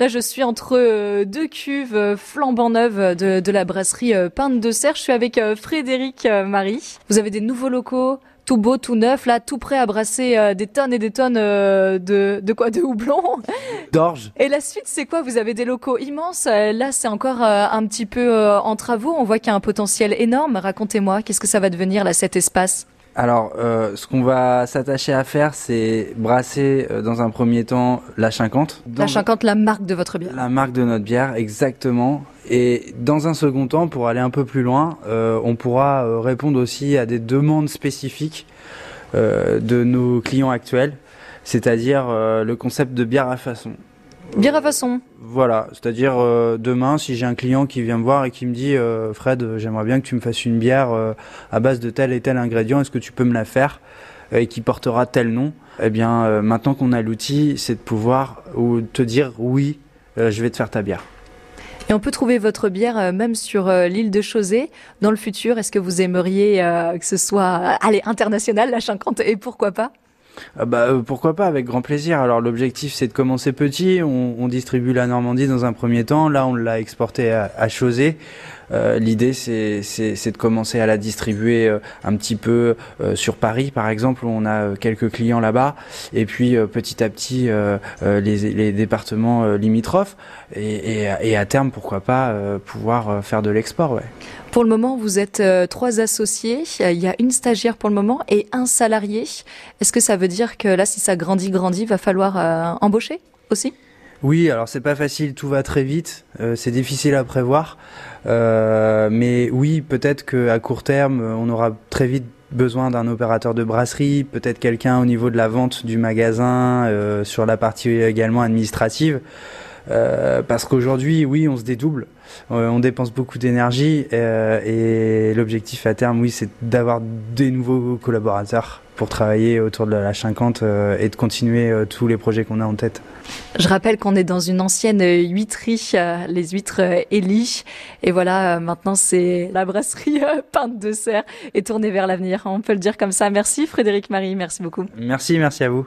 Là, je suis entre deux cuves flambant neuves de, de la brasserie Pinte de Serre. Je suis avec Frédéric Marie. Vous avez des nouveaux locaux tout beau, tout neuf, là, tout prêt à brasser euh, des tonnes et des tonnes euh, de, de quoi De houblon? D'orge. Et la suite, c'est quoi? Vous avez des locaux immenses. Euh, là, c'est encore un petit peu en travaux. On voit qu'il y a un potentiel énorme. Racontez-moi, qu'est-ce que ça va devenir, là, cet espace? Alors, ce qu'on va s'attacher à faire, c'est brasser dans un premier temps la 50. La 50, la marque de votre bière. La marque de notre bière, exactement. Et dans un second temps, pour aller un peu plus loin, euh, on pourra euh, répondre aussi à des demandes spécifiques euh, de nos clients actuels, c'est-à-dire le concept de bière à façon. Bière à façon. Voilà, c'est-à-dire demain, si j'ai un client qui vient me voir et qui me dit Fred, j'aimerais bien que tu me fasses une bière à base de tel et tel ingrédient, est-ce que tu peux me la faire et qui portera tel nom Eh bien, maintenant qu'on a l'outil, c'est de pouvoir ou te dire oui, je vais te faire ta bière. Et on peut trouver votre bière euh, même sur euh, l'île de Chausey. Dans le futur, est-ce que vous aimeriez euh, que ce soit allez, international, la 50 et pourquoi pas? Ah bah, pourquoi pas, avec grand plaisir. Alors l'objectif c'est de commencer petit, on, distribue la Normandie dans un premier temps, là on l'a exporté à, à. Euh, l'idée, c'est, de commencer à la distribuer euh, un petit peu euh, sur Paris, par exemple, où on a quelques clients là-bas, et puis petit à petit les, départements limitrophes, et, à terme, pourquoi pas, pouvoir faire de l'export. Ouais. Pour le moment, vous êtes trois associés. Il y a une stagiaire pour le moment et un salarié. Est-ce que ça veut dire que là, si ça grandit, grandit, va falloir embaucher aussi? Oui, alors c'est pas facile, tout va très vite, euh, c'est difficile à prévoir, euh, mais oui, peut-être qu'à court terme, on aura très vite besoin d'un opérateur de brasserie, peut-être quelqu'un au niveau de la vente du magasin, euh, sur la partie également administrative. Euh, parce qu'aujourd'hui, oui, on se dédouble, euh, on dépense beaucoup d'énergie euh, et l'objectif à terme, oui, c'est d'avoir des nouveaux collaborateurs pour travailler autour de la 50 et de continuer tous les projets qu'on a en tête. Je rappelle qu'on est dans une ancienne huîtrerie, les huîtres Elie, et voilà, maintenant c'est la brasserie Pinte de Serre et tournée vers l'avenir. On peut le dire comme ça. Merci Frédéric Marie, merci beaucoup. Merci, merci à vous.